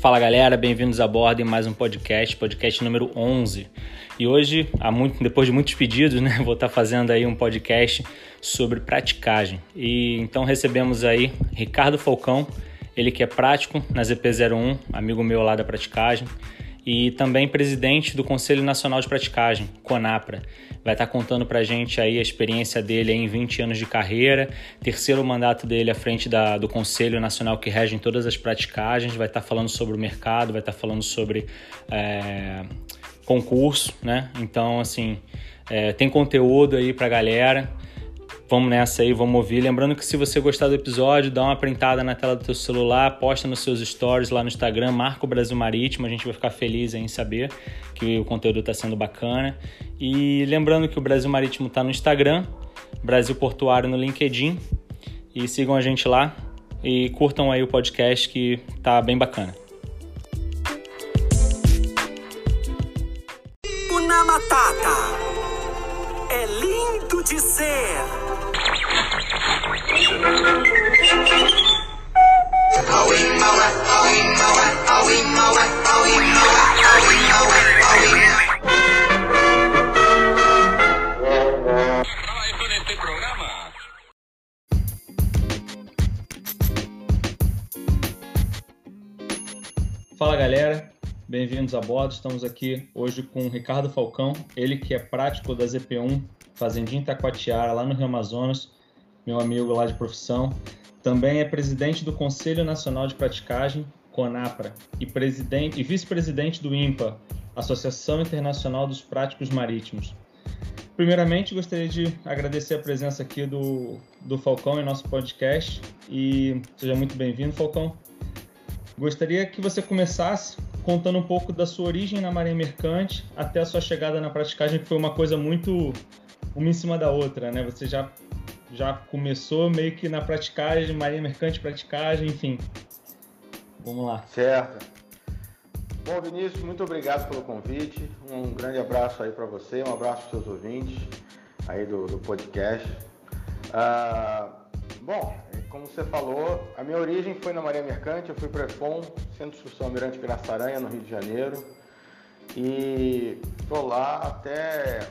Fala galera, bem-vindos a bordo em mais um podcast, podcast número 11. E hoje, muito, depois de muitos pedidos, né, vou estar fazendo aí um podcast sobre praticagem. E então recebemos aí Ricardo Falcão, ele que é prático na ZP01, amigo meu lá da praticagem, e também presidente do Conselho Nacional de Praticagem, CONAPRA. Vai estar contando para a gente aí a experiência dele em 20 anos de carreira, terceiro mandato dele à frente da, do Conselho Nacional que rege em todas as praticagens, vai estar falando sobre o mercado, vai estar falando sobre é, concurso, né? Então, assim, é, tem conteúdo aí para galera. Vamos nessa aí, vamos ouvir. Lembrando que se você gostar do episódio, dá uma printada na tela do teu celular, posta nos seus stories lá no Instagram, marca o Brasil Marítimo, a gente vai ficar feliz em saber que o conteúdo está sendo bacana. E lembrando que o Brasil Marítimo está no Instagram, Brasil Portuário no LinkedIn, e sigam a gente lá e curtam aí o podcast que tá bem bacana. Una Matata é lindo de ser. Fala galera, bem-vindos a bordo. Estamos aqui hoje com o Ricardo Falcão, ele que é prático da ZP1, Fazendinha Itacoatiara, lá no Rio Amazonas, meu amigo lá de profissão. Também é presidente do Conselho Nacional de Praticagem, CONAPRA, e presidente e vice-presidente do IMPA, Associação Internacional dos Práticos Marítimos. Primeiramente, gostaria de agradecer a presença aqui do, do Falcão em nosso podcast e seja muito bem-vindo, Falcão. Gostaria que você começasse contando um pouco da sua origem na Marinha Mercante até a sua chegada na praticagem, que foi uma coisa muito uma em cima da outra, né? Você já já começou meio que na praticagem, Marinha Mercante, praticagem, enfim. Vamos lá. Certo. Bom, Vinícius, muito obrigado pelo convite. Um grande abraço aí para você, um abraço para os seus ouvintes aí do, do podcast. Ah, bom, como você falou, a minha origem foi na Marinha Mercante, eu fui para EFON, Centro de Instrução Almirante Graça Aranha, no Rio de Janeiro. E estou lá até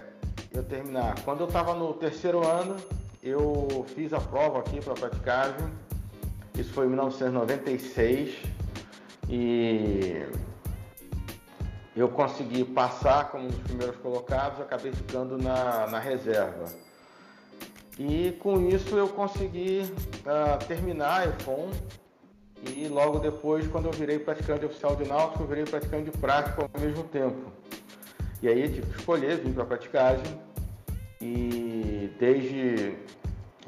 eu terminar. Quando eu estava no terceiro ano, eu fiz a prova aqui para praticagem. Isso foi em 1996 e eu consegui passar como um dos primeiros colocados, acabei ficando na, na reserva. E com isso eu consegui uh, terminar a EFON e logo depois, quando eu virei praticante oficial de náutico, eu virei praticante de prático ao mesmo tempo. E aí tive que escolher, vim para a praticagem e desde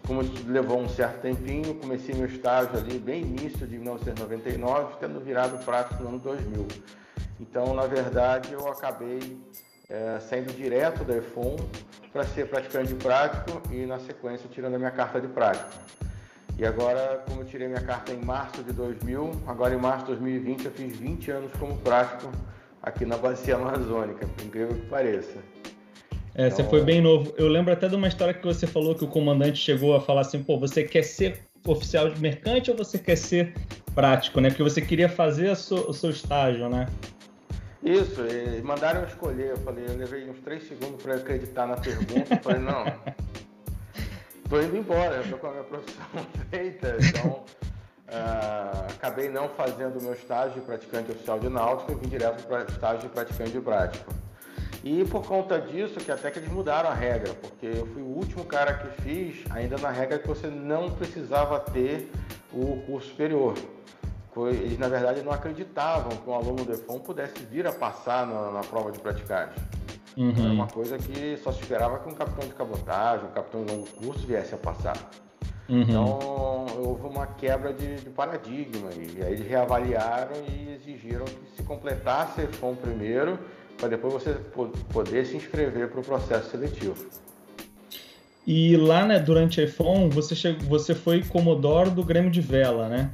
como levou um certo tempinho, comecei meu estágio ali bem início de 1999, tendo virado prático no ano 2000. Então, na verdade, eu acabei é, saindo direto da EFON para ser praticante de prático e, na sequência, tirando a minha carta de prático. E agora, como eu tirei minha carta em março de 2000, agora em março de 2020 eu fiz 20 anos como prático aqui na Bacia Amazônica, por incrível que pareça. É, então... você foi bem novo. Eu lembro até de uma história que você falou que o comandante chegou a falar assim, pô, você quer ser oficial de mercante ou você quer ser prático, né? Porque você queria fazer o seu estágio, né? Isso, eles mandaram escolher. Eu falei, eu levei uns três segundos para acreditar na pergunta. Eu falei, não, tô indo embora, eu tô com a minha profissão feita, então uh, acabei não fazendo o meu estágio de praticante oficial de náutica e vim direto para estágio de praticante de prático. E por conta disso, que até que eles mudaram a regra, porque eu fui o último cara que fiz, ainda na regra que você não precisava ter o curso superior. Eles, na verdade, não acreditavam que um aluno do EFON pudesse vir a passar na, na prova de praticagem. Uhum. Era uma coisa que só se esperava que um capitão de cabotagem, um capitão de longo curso viesse a passar. Uhum. Então, houve uma quebra de, de, paradigma e aí eles reavaliaram e exigiram que se completasse EFON primeiro para depois você poder se inscrever para o processo seletivo. E lá, né, durante a iPhone, você, chegou, você foi comodoro do Grêmio de Vela, né?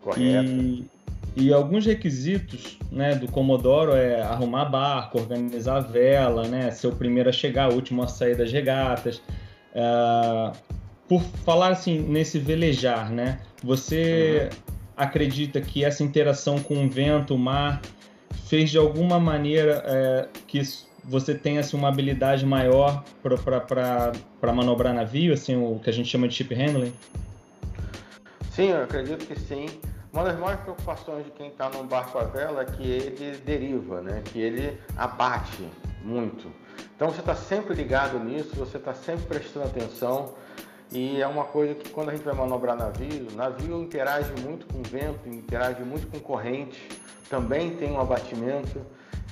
Correto. E, e alguns requisitos né, do Comodoro é arrumar barco, organizar a vela, né, ser o primeiro a chegar, o último a sair das regatas. Uh, por falar assim, nesse velejar, né? Você. Uhum acredita que essa interação com o vento, o mar, fez de alguma maneira é, que você tenha assim, uma habilidade maior para manobrar navio, assim, o que a gente chama de ship handling? Sim, eu acredito que sim. Uma das maiores preocupações de quem está num barco à vela é que ele deriva, né? que ele abate muito. Então você está sempre ligado nisso, você está sempre prestando atenção. E é uma coisa que quando a gente vai manobrar navio, navio interage muito com vento, interage muito com corrente, também tem um abatimento.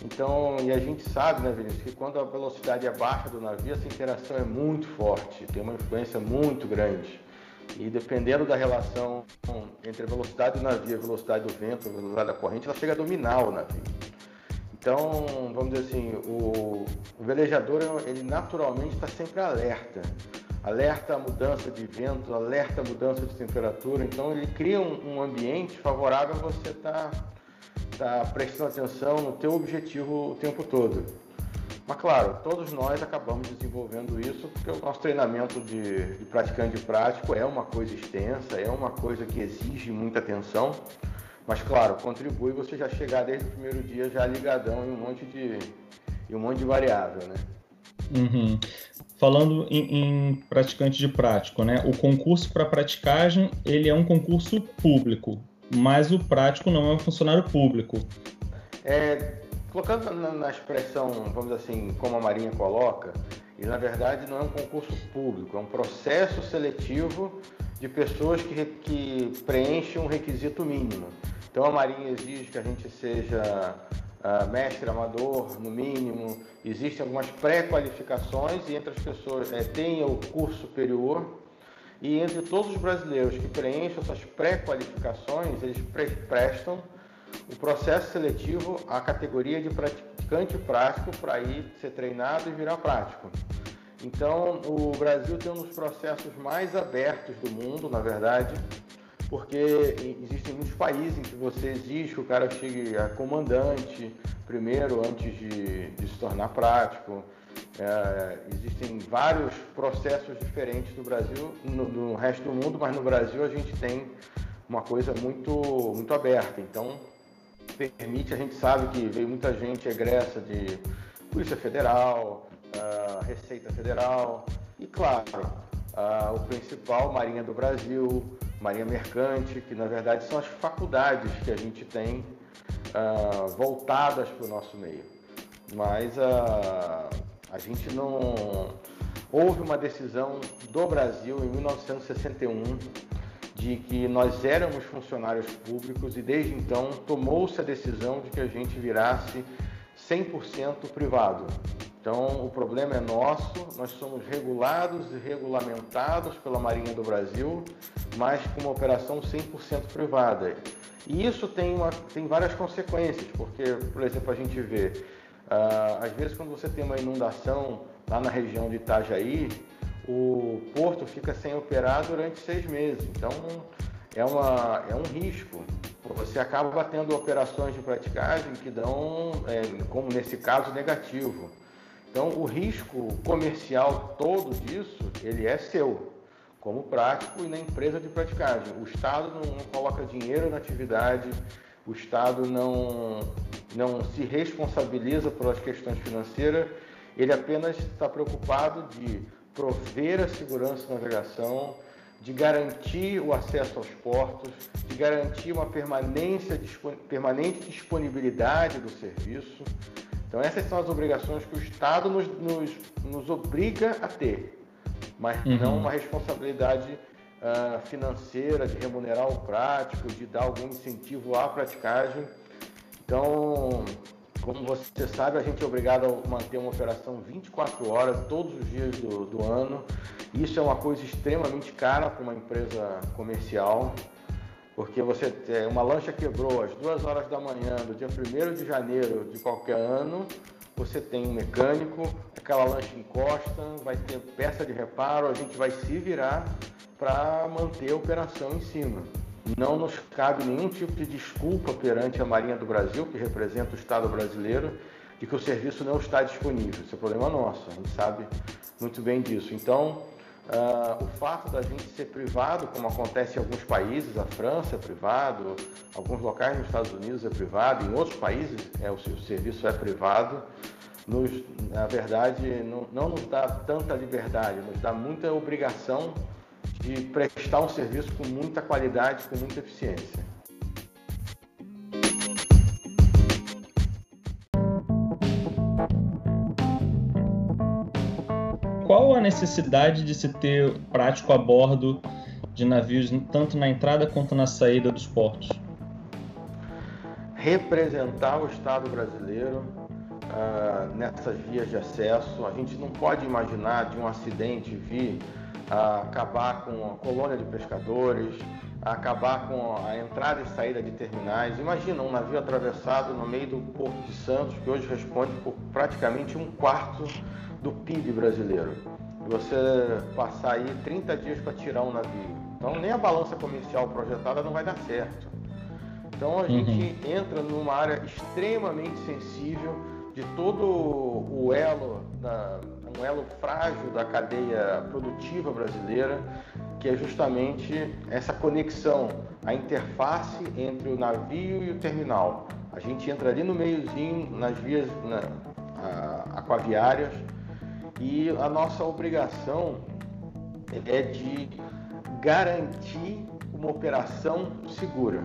Então, e a gente sabe, né, Vinícius, que quando a velocidade é baixa do navio, essa interação é muito forte, tem uma influência muito grande. E dependendo da relação entre a velocidade do navio, a velocidade do vento, a velocidade da corrente, ela chega a dominar o navio. Então, vamos dizer assim, o, o velejador, ele naturalmente está sempre alerta. Alerta a mudança de vento, alerta a mudança de temperatura. Então, ele cria um, um ambiente favorável a você estar tá, tá prestando atenção no teu objetivo o tempo todo. Mas claro, todos nós acabamos desenvolvendo isso porque o nosso treinamento de, de praticante prático é uma coisa extensa, é uma coisa que exige muita atenção. Mas claro, contribui você já chegar desde o primeiro dia já ligadão em um monte de, em um monte de variável, né? Uhum. Falando em, em, praticante de prático, né? O concurso para praticagem ele é um concurso público, mas o prático não é um funcionário público. É, Colocando na, na, expressão, vamos assim, como a Marinha coloca, e na verdade não é um concurso público, é um processo seletivo de pessoas que, que preenchem um requisito mínimo. Então a Marinha exige que a gente seja uh, mestre amador, no mínimo, existem algumas pré-qualificações e entre as pessoas é, tenha o curso superior e entre todos os brasileiros que preenchem essas pré-qualificações, eles pre prestam o processo seletivo à categoria de praticante prático para ir ser treinado e virar prático. Então, o Brasil tem um dos processos mais abertos do mundo, na verdade, porque existem muitos países em que você exige que o cara chegue a comandante primeiro, antes de, de se tornar prático. É, existem vários processos diferentes no Brasil, no, no resto do mundo, mas no Brasil a gente tem uma coisa muito, muito aberta. Então, permite, a gente sabe que veio muita gente egressa de Polícia Federal, uh, Receita Federal e, claro, uh, o principal, Marinha do Brasil, Marinha Mercante, que na verdade são as faculdades que a gente tem uh, voltadas para o nosso meio. Mas a gente não. Houve uma decisão do Brasil em 1961 de que nós éramos funcionários públicos e desde então tomou-se a decisão de que a gente virasse 100% privado. Então, o problema é nosso, nós somos regulados e regulamentados pela Marinha do Brasil, mas com uma operação 100% privada. E isso tem, uma, tem várias consequências, porque, por exemplo, a gente vê, às vezes, quando você tem uma inundação lá na região de Itajaí, o porto fica sem operar durante seis meses. Então é, uma, é um risco. Você acaba batendo operações de praticagem que dão, é, como nesse caso, negativo. Então o risco comercial todo disso, ele é seu, como prático e na empresa de praticagem. O Estado não coloca dinheiro na atividade, o Estado não, não se responsabiliza pelas questões financeiras, ele apenas está preocupado de prover a segurança de navegação, de garantir o acesso aos portos, de garantir uma permanência, permanente disponibilidade do serviço. Então essas são as obrigações que o Estado nos, nos, nos obriga a ter, mas uhum. não uma responsabilidade uh, financeira de remunerar o prático, de dar algum incentivo à praticagem. Então como você sabe, a gente é obrigado a manter uma operação 24 horas, todos os dias do, do ano. Isso é uma coisa extremamente cara para uma empresa comercial, porque você é, uma lancha quebrou às duas horas da manhã do dia 1 de janeiro de qualquer ano, você tem um mecânico, aquela lancha encosta, vai ter peça de reparo, a gente vai se virar para manter a operação em cima. Não nos cabe nenhum tipo de desculpa perante a Marinha do Brasil, que representa o Estado brasileiro, de que o serviço não está disponível. Isso é problema nosso, a gente sabe muito bem disso. Então, Uh, o fato da gente ser privado, como acontece em alguns países, a França é privado, alguns locais nos Estados Unidos é privado, em outros países é, o, o serviço é privado, nos, na verdade não, não nos dá tanta liberdade, nos dá muita obrigação de prestar um serviço com muita qualidade, com muita eficiência. qual a necessidade de se ter prático a bordo de navios, tanto na entrada quanto na saída dos portos? Representar o Estado brasileiro uh, nessas vias de acesso. A gente não pode imaginar de um acidente vir uh, acabar com a colônia de pescadores, acabar com a entrada e saída de terminais. Imagina um navio atravessado no meio do Porto de Santos, que hoje responde por praticamente um quarto do PIB brasileiro. Você passar aí 30 dias para tirar um navio. Então nem a balança comercial projetada não vai dar certo. Então a uhum. gente entra numa área extremamente sensível de todo o elo, da, um elo frágil da cadeia produtiva brasileira, que é justamente essa conexão, a interface entre o navio e o terminal. A gente entra ali no meiozinho, nas vias na, aquaviárias, e a nossa obrigação é de garantir uma operação segura.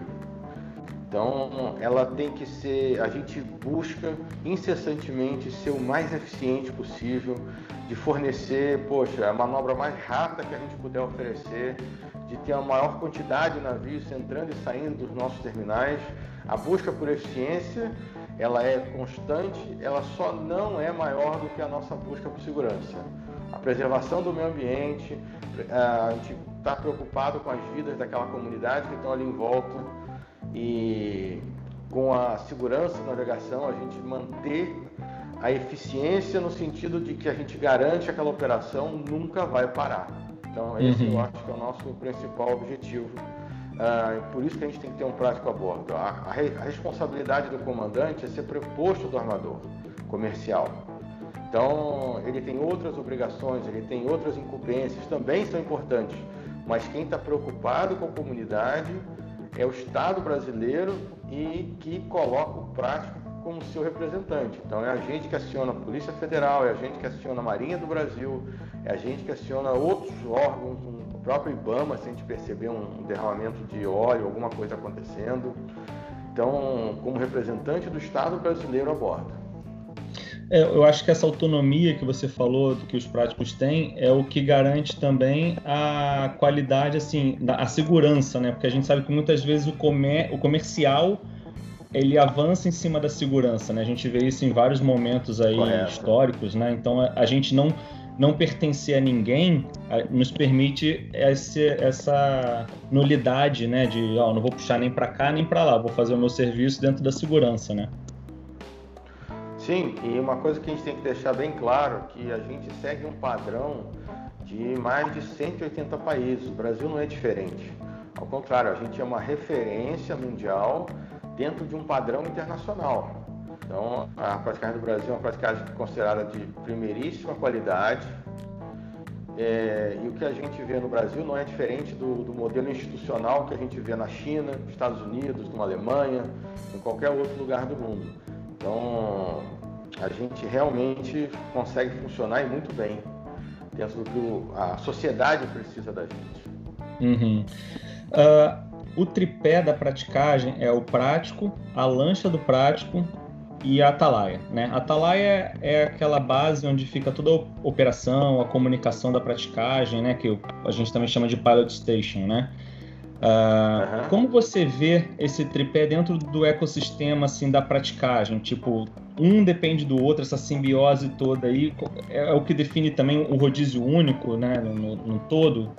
Então, ela tem que ser, a gente busca incessantemente ser o mais eficiente possível, de fornecer, poxa, a manobra mais rápida que a gente puder oferecer, de ter a maior quantidade de navios entrando e saindo dos nossos terminais. A busca por eficiência ela é constante, ela só não é maior do que a nossa busca por segurança. A preservação do meio ambiente, a gente está preocupado com as vidas daquela comunidade que estão ali em volta e com a segurança da navegação, a gente manter a eficiência no sentido de que a gente garante que aquela operação nunca vai parar. Então, esse uhum. eu acho que é o nosso principal objetivo ah, por isso que a gente tem que ter um prático a bordo. A, a, a, responsabilidade do comandante é ser preposto do armador comercial. Então, ele tem outras obrigações, ele tem outras incumbências, também são importantes. Mas quem está preocupado com a comunidade é o Estado brasileiro e que coloca o prático como seu representante. Então, é a gente que aciona a Polícia Federal, é a gente que aciona a Marinha do Brasil, é a gente que aciona outros órgãos, próprio IBAMA, se a gente perceber um derramamento de óleo, alguma coisa acontecendo. Então, como representante do Estado brasileiro a bordo. É, eu acho que essa autonomia que você falou, que os práticos têm, é o que garante também a qualidade, assim, a segurança, né? Porque a gente sabe que muitas vezes o, comer, o comercial ele avança em cima da segurança, né? A gente vê isso em vários momentos aí Correto. históricos, né? Então a, a gente não não pertencer a ninguém nos permite esse, essa nulidade, né? De, ó, não vou puxar nem para cá nem para lá, vou fazer o meu serviço dentro da segurança, né? Sim, e uma coisa que a gente tem que deixar bem claro que a gente segue um padrão de mais de 180 países. O Brasil não é diferente. Ao contrário, a gente é uma referência mundial dentro de um padrão internacional. Então, a praticagem do Brasil é uma praticagem considerada de primeiríssima qualidade. É, e o que a gente vê no Brasil não é diferente do, do, modelo institucional que a gente vê na China, nos Estados Unidos, na Alemanha, em qualquer outro lugar do mundo. Então, a gente realmente consegue funcionar e muito bem dentro do que a sociedade precisa da gente. Uhum. Uh, o tripé da praticagem é o prático, a lancha do prático e a Atalaia. Né? A Atalaia é aquela base onde fica toda a operação, a comunicação da praticagem, né? que a gente também chama de Pilot Station. Né? Uh, uhum. Como você vê esse tripé dentro do ecossistema assim da praticagem? Tipo, um depende do outro, essa simbiose toda aí é, é o que define também o rodízio único, né, no, no todo.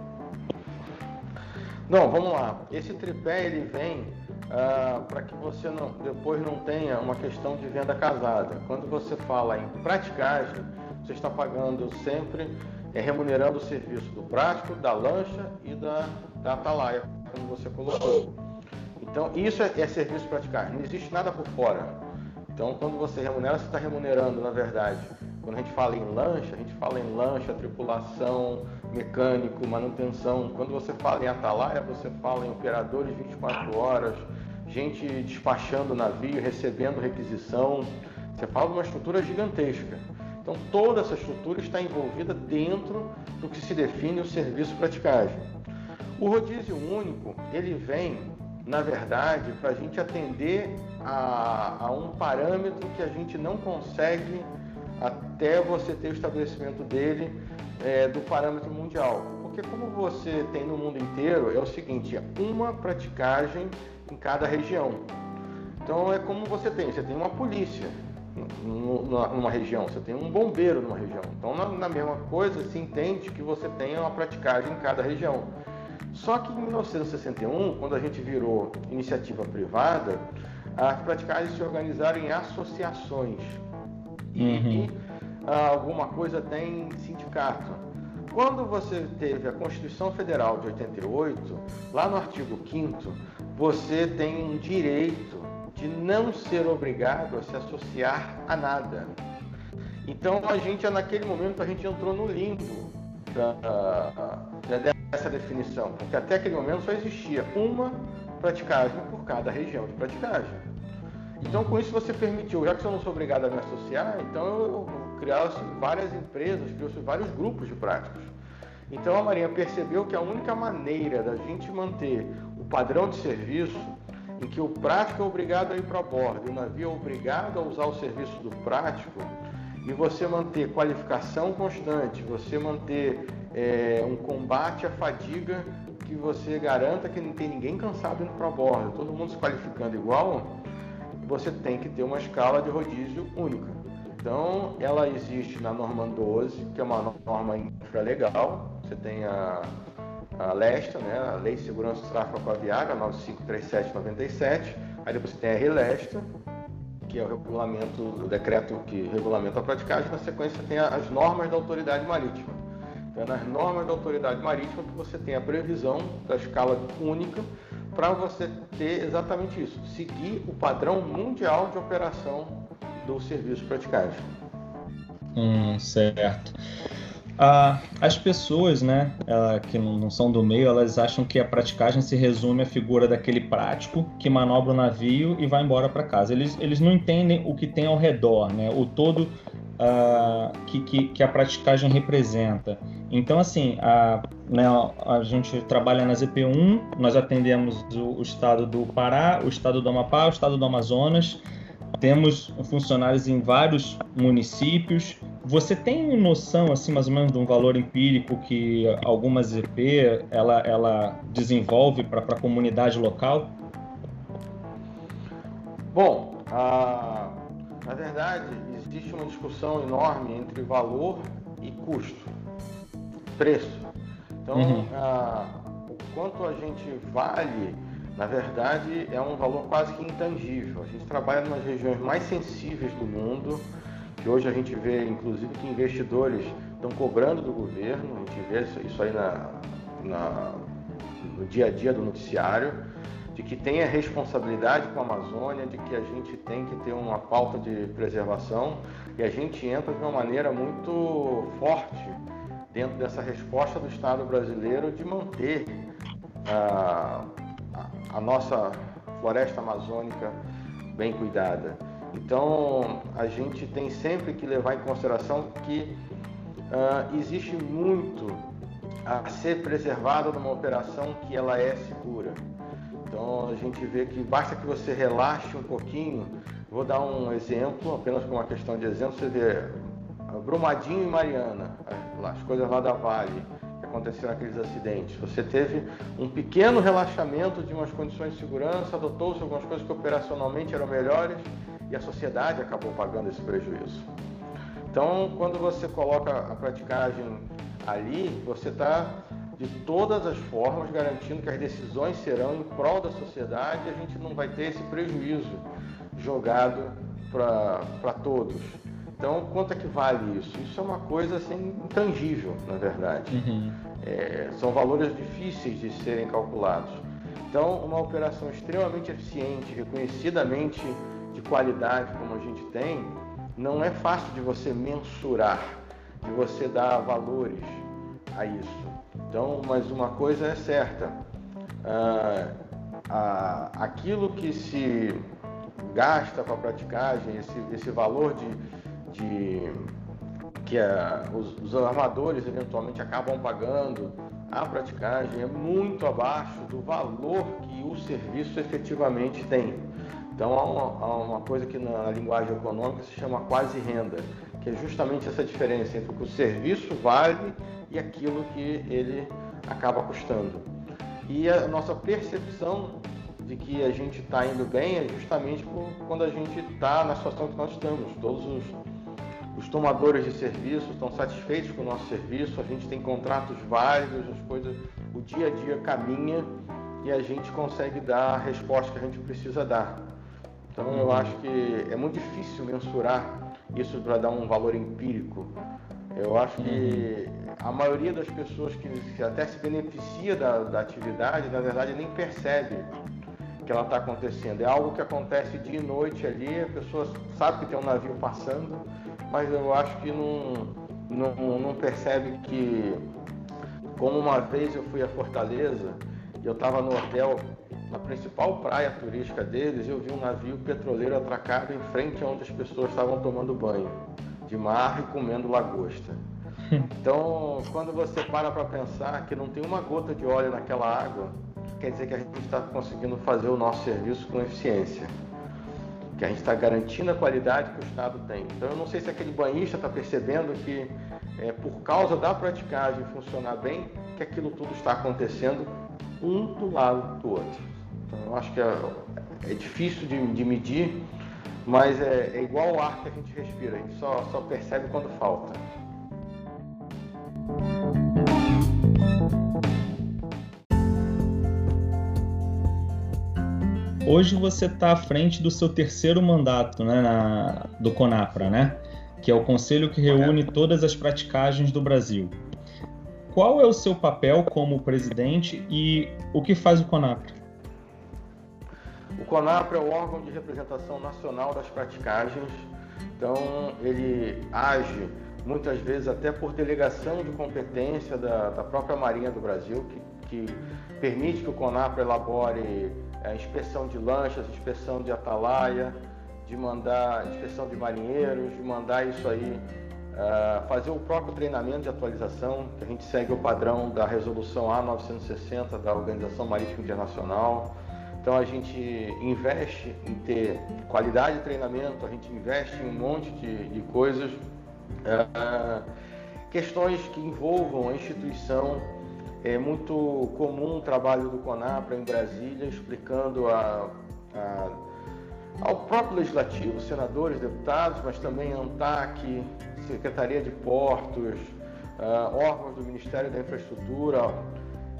Não, vamos lá. Esse tripé ele vem ah, para que você não, depois não tenha uma questão de venda casada. Quando você fala em praticagem, você está pagando sempre, é, remunerando o serviço do prático, da lancha e da, da atalaia, como você colocou. Então, isso é, é serviço praticagem, não existe nada por fora. Então, quando você remunera, você está remunerando, na verdade. Quando a gente fala em lancha, a gente fala em lancha, tripulação, mecânico, manutenção. Quando você fala em atalaia, você fala em operadores 24 horas, gente despachando navio, recebendo requisição. Você fala de uma estrutura gigantesca. Então toda essa estrutura está envolvida dentro do que se define o serviço praticagem. O rodízio único, ele vem, na verdade, para a gente atender a, a um parâmetro que a gente não consegue até você ter o estabelecimento dele é, do parâmetro mundial. Porque como você tem no mundo inteiro, é o seguinte, é uma praticagem em cada região. Então é como você tem, você tem uma polícia numa região, você tem um bombeiro numa região. Então na, mesma coisa se entende que você tem uma praticagem em cada região. Só que em 1961, quando a gente virou iniciativa privada, as praticagens se organizaram em associações. E, uhum. Alguma coisa tem sindicato. Quando você teve a Constituição Federal de 88, lá no artigo 5 você tem um direito de não ser obrigado a se associar a nada. Então a gente, naquele momento, a gente entrou no limbo da, dessa definição, porque até aquele momento só existia uma praticagem por cada região de praticagem. Então com isso você permitiu, já que eu não sou obrigado a me associar, então eu criasse várias empresas, criou-se vários grupos de práticos. Então a Marinha percebeu que a única maneira da gente manter o padrão de serviço em que o prático é obrigado a ir para bordo e o navio é obrigado a usar o serviço do prático, e você manter qualificação constante, você manter é, um combate à fadiga que você garanta que não tem ninguém cansado indo para bordo, todo mundo se qualificando igual, você tem que ter uma escala de rodízio única. Então, ela existe na norma 12, que é uma norma infralegal. Você tem a, a LESTA, né, a Lei de Segurança do Tráfego Aquaviário, a 953797. Aí depois você tem a RELESTA, que é o regulamento, o decreto que regulamenta a praticagem. Na sequência, tem as normas da autoridade marítima. É nas normas da autoridade marítima que você tem a previsão da escala única para você ter exatamente isso, seguir o padrão mundial de operação do serviço praticagem. Hum, certo. Ah, as pessoas, né, que não são do meio, elas acham que a praticagem se resume à figura daquele prático que manobra o navio e vai embora para casa. Eles, eles não entendem o que tem ao redor, né, o todo ah, que, que, que, a praticagem representa. Então, assim, a, né, a gente trabalha na ZP1, nós atendemos o, o estado do Pará, o estado do Amapá, o estado do Amazonas temos funcionários em vários municípios. Você tem noção, assim, mais ou menos, de um valor empírico que alguma ZP ela, ela desenvolve para a comunidade local? Bom, a, na verdade, existe uma discussão enorme entre valor e custo, preço. Então, uhum. a, o quanto a gente vale na verdade, é um valor quase que intangível. A gente trabalha nas regiões mais sensíveis do mundo, que hoje a gente vê, inclusive, que investidores estão cobrando do governo, a gente vê isso aí na, na, no dia a dia do noticiário, de que tem a responsabilidade com a Amazônia, de que a gente tem que ter uma pauta de preservação e a gente entra de uma maneira muito forte dentro dessa resposta do Estado brasileiro de manter a a nossa floresta amazônica bem cuidada. Então, a gente tem sempre que levar em consideração que uh, existe muito a ser preservado numa operação que ela é segura. Então, a gente vê que basta que você relaxe um pouquinho. Vou dar um exemplo, apenas com uma questão de exemplo. Você vê Brumadinho e Mariana, as coisas lá da Vale aconteceram aqueles acidentes. Você teve um pequeno relaxamento de umas condições de segurança, adotou-se algumas coisas que operacionalmente eram melhores e a sociedade acabou pagando esse prejuízo. Então, quando você coloca a praticagem ali, você está de todas as formas garantindo que as decisões serão em prol da sociedade e a gente não vai ter esse prejuízo jogado para todos. Então, quanto é que vale isso? Isso é uma coisa assim intangível, na verdade. Uhum. É, são valores difíceis de serem calculados. Então, uma operação extremamente eficiente, reconhecidamente de qualidade como a gente tem, não é fácil de você mensurar, de você dar valores. a isso. Então, mas uma coisa é certa, ah, a, aquilo que se gasta para a praticagem, esse, esse valor de, de que os, os armadores eventualmente acabam pagando a praticagem é muito abaixo do valor que o serviço efetivamente tem. Então há uma, há uma coisa que na linguagem econômica se chama quase renda, que é justamente essa diferença entre o que o serviço vale e aquilo que ele acaba custando. E a nossa percepção de que a gente está indo bem é justamente quando a gente está na situação que nós estamos. Todos os, os tomadores de serviço estão satisfeitos com o nosso serviço, a gente tem contratos válidos, as coisas, o dia a dia caminha e a gente consegue dar a resposta que a gente precisa dar. Então eu acho que é muito difícil mensurar isso para dar um valor empírico. Eu acho que a maioria das pessoas que até se beneficia da, da atividade, na verdade, nem percebe que ela está acontecendo. É algo que acontece dia e noite ali, a pessoa sabe que tem um navio passando, mas eu acho que não, não, não percebe que, como uma vez eu fui a Fortaleza e eu estava no hotel, na principal praia turística deles, eu vi um navio petroleiro atracado em frente a onde as pessoas estavam tomando banho de mar e comendo lagosta. Então, quando você para para pensar que não tem uma gota de óleo naquela água, quer dizer que a gente está conseguindo fazer o nosso serviço com eficiência. Que a gente está garantindo a qualidade que o Estado tem. Então, eu não sei se aquele banhista está percebendo que, é, por causa da praticagem funcionar bem, que aquilo tudo está acontecendo um do lado do outro. Então, eu acho que é, é difícil de, de, medir, mas é, é igual o ar que a gente respira, a gente só, só percebe quando falta. Hoje você está à frente do seu terceiro mandato né, na, do CONAPRA, né? que é o conselho que reúne todas as praticagens do Brasil. Qual é o seu papel como presidente e o que faz o CONAPRA? O CONAPRA é o órgão de representação nacional das praticagens, então ele age muitas vezes até por delegação de competência da, da própria Marinha do Brasil, que, que permite que o CONAPRA elabore é, inspeção de lanchas, inspeção de atalaia, de mandar inspeção de marinheiros, de mandar isso aí, uh, fazer o próprio treinamento de atualização, que a gente segue o padrão da resolução A960 da Organização Marítima Internacional. Então a gente investe em ter qualidade de treinamento, a gente investe em um monte de, de coisas, uh, questões que envolvam a instituição. É muito comum o trabalho do CONAPRA em Brasília, explicando a, a, ao próprio legislativo, senadores, deputados, mas também ANTAC, Secretaria de Portos, uh, órgãos do Ministério da Infraestrutura,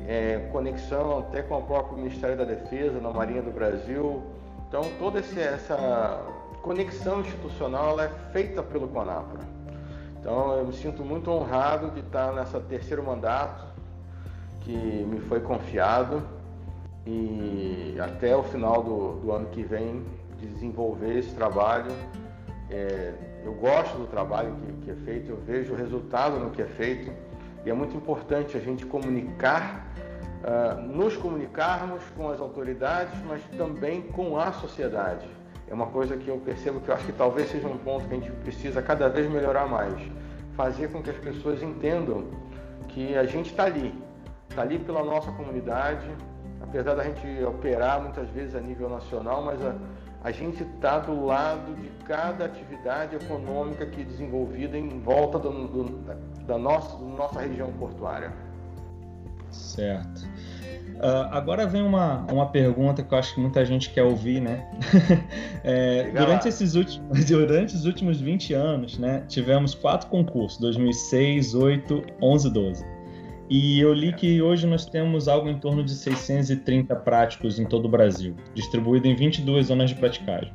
é, conexão até com o próprio Ministério da Defesa, na Marinha do Brasil. Então, toda esse, essa conexão institucional é feita pelo CONAPRA. Então, eu me sinto muito honrado de estar nessa terceiro mandato, que me foi confiado e até o final do, do ano que vem desenvolver esse trabalho. É, eu gosto do trabalho que, que, é feito, eu vejo o resultado no que é feito e é muito importante a gente comunicar, uh, nos comunicarmos com as autoridades, mas também com a sociedade. É uma coisa que eu percebo que eu acho que talvez seja um ponto que a gente precisa cada vez melhorar mais. Fazer com que as pessoas entendam que a gente está ali, está ali pela nossa comunidade, apesar da gente operar muitas vezes a nível nacional, mas a, a gente está do lado de cada atividade econômica que é desenvolvida em volta do, do, da nossa, nossa região portuária. Certo. Uh, agora vem uma, uma pergunta que eu acho que muita gente quer ouvir, né? é, durante, esses últimos, durante os últimos 20 anos, né, tivemos quatro concursos, 2006, 8, 11 12. E eu li que hoje nós temos algo em torno de 630 práticos em todo o Brasil, distribuído em 22 zonas de praticagem.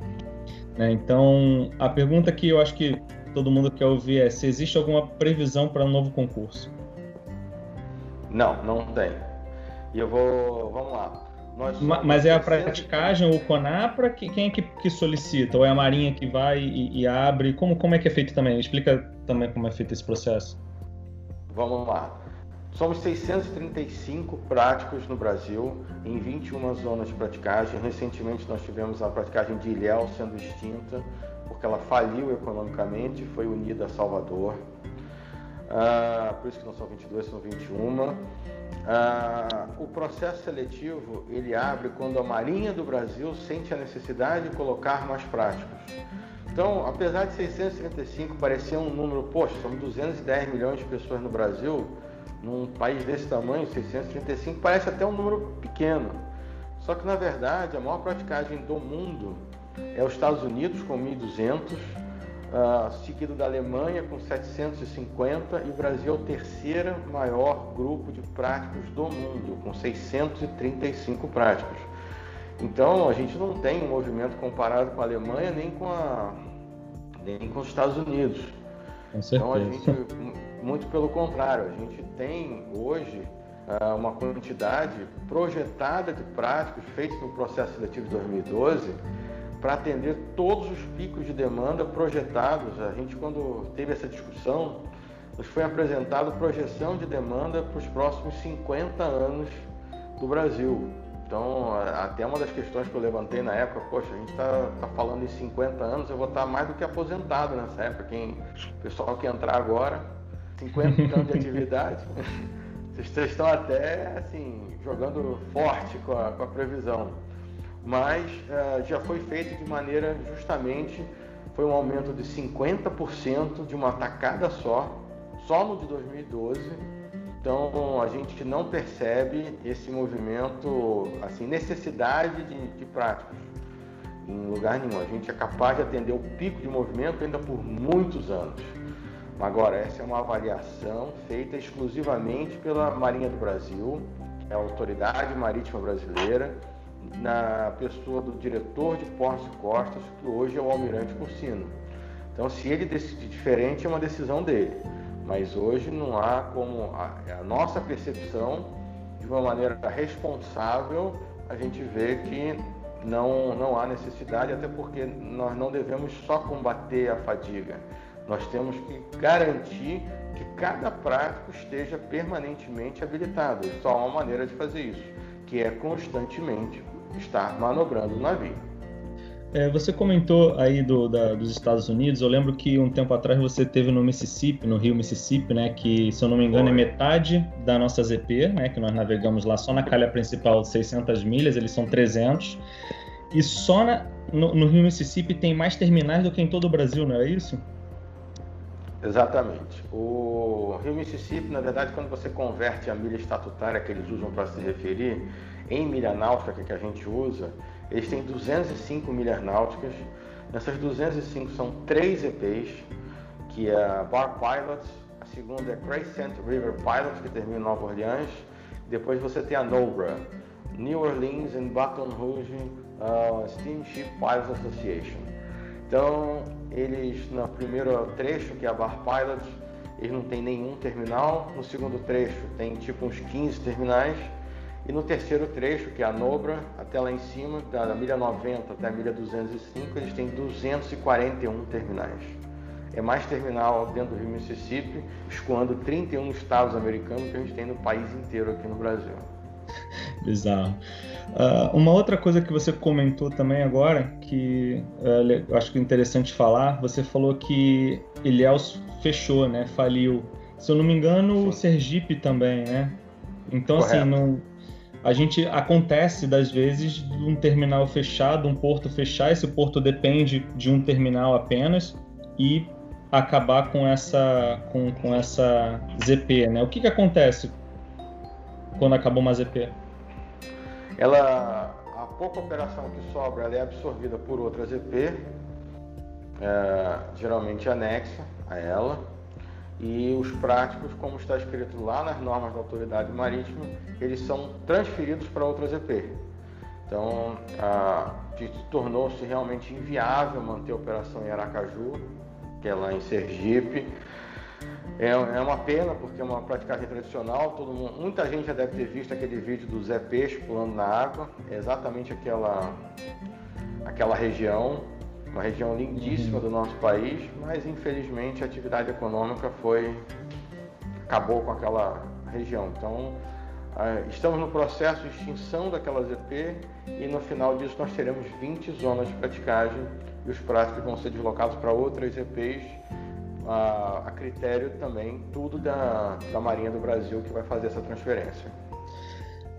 Né? Então, a pergunta que eu acho que todo mundo quer ouvir é se existe alguma previsão para um novo concurso. Não, não tem. E eu vou. Vamos lá. Mas é a praticagem, o CONAPRA, quem é que, que, solicita? Ou é a Marinha que vai e, e, abre? Como, como é que é feito também? Explica também como é feito esse processo. Vamos lá. Somos 635 práticos no Brasil, em 21 zonas de praticagem. Recentemente nós tivemos a praticagem de Ilhéu sendo extinta, porque ela faliu economicamente, foi unida a Salvador. Ah, por isso que não são 22, são 21. Ah, o processo seletivo ele abre quando a Marinha do Brasil sente a necessidade de colocar mais práticos. Então, apesar de 635 parecer um número, poxa, são 210 milhões de pessoas no Brasil, num país desse tamanho, 635 parece até um número pequeno. Só que na verdade a maior praticagem do mundo é os Estados Unidos com 1.200, uh, seguido da Alemanha com 750 e o Brasil é o terceiro maior grupo de práticos do mundo, com 635 práticos. Então a gente não tem um movimento comparado com a Alemanha nem com, a, nem com os Estados Unidos. Com certeza. Então a gente muito pelo contrário, a gente tem hoje uh, uma quantidade projetada de práticos feitos no processo seletivo de 2012 para atender todos os picos de demanda projetados. A gente, quando teve essa discussão, nos foi apresentado projeção de demanda para os próximos 50 anos do Brasil. Então, até uma das questões que eu levantei na época, poxa, a gente está tá falando em 50 anos, eu vou estar mais do que aposentado nessa época. Quem, o pessoal que entrar agora 50 anos de atividade, vocês estão até assim, jogando forte com a, com a previsão. Mas uh, já foi feito de maneira justamente, foi um aumento de 50% de uma tacada só, só no de 2012. Então a gente não percebe esse movimento, assim, necessidade de, de práticas em lugar nenhum. A gente é capaz de atender o pico de movimento ainda por muitos anos. Agora, essa é uma avaliação feita exclusivamente pela Marinha do Brasil, é a Autoridade Marítima Brasileira, na pessoa do diretor de Portos e Costas, que hoje é o Almirante Cursino. Então, se ele decidir diferente, é uma decisão dele. Mas hoje não há como a, a nossa percepção, de uma maneira responsável, a gente vê que não, não há necessidade, até porque nós não devemos só combater a fadiga nós temos que garantir que cada prático esteja permanentemente habilitado. Só há uma maneira de fazer isso, que é constantemente estar manobrando o navio. É, você comentou aí do, da, dos Estados Unidos. Eu lembro que um tempo atrás você teve no Mississippi, no Rio Mississippi, né? Que, se eu não me engano, é Foi. é metade da nossa ZP, né? Que nós navegamos lá só na calha principal 600 milhas, eles são 300. E só na, no, no Rio Mississippi tem mais terminais do que em todo o Brasil, não é isso? Exatamente. O Rio Mississippi, na verdade, quando você converte a milha estatutária que eles usam para se referir em milha náutica, que, a gente usa, eles têm 205 milhas náuticas. Nessas 205 são três EPs, que é Bar Pilots, a segunda é Crescent River Pilots, que termina em Nova Orleans. Depois você tem a NOBRA, New Orleans and Baton Rouge uh, Steamship Pilots Association. Então, eles no primeiro trecho, que é a Bar Pilot, eles não tem nenhum terminal. No segundo trecho tem tipo uns 15 terminais. E no terceiro trecho, que é a Nobra, até lá em cima, da milha 90 até a milha 205, eles têm 241 terminais. É mais terminal dentro do Rio Mississippi, escoando 31 estados americanos que a gente tem no país inteiro aqui no Brasil. Bizarro. Uh, uma outra coisa que você comentou também agora, que uh, eu acho que é interessante falar, você falou que Ilhéus fechou, né? Faliu. Se eu não me engano, Sim. o Sergipe também, né? Então, assim, Correto. assim, não, a gente acontece das vezes de um terminal fechado, um porto fechar, esse porto depende de um terminal apenas e acabar com essa com, com essa ZP, né? O que que acontece quando acabou uma ZP? Ela, a pouca operação que sobra, é absorvida por outra ZP, é, geralmente anexa a ela, e os práticos, como está escrito lá nas normas da autoridade marítima, eles são transferidos para outra ZP. Então, tornou-se realmente inviável manter a operação em Aracaju, que é lá em Sergipe, é, é uma pena porque é uma praticagem tradicional. Todo mundo, muita gente já deve ter visto aquele vídeo do Zé Peixe pulando na água. É exatamente aquela, aquela região, uma região lindíssima do nosso país, mas infelizmente a atividade econômica foi acabou com aquela região. Então, uh, estamos no processo de extinção daquelas EP e no final disso nós teremos 20 zonas de praticagem e os práticos vão ser deslocados para outras EPs a, a, critério também tudo da, da Marinha do Brasil que vai fazer essa transferência.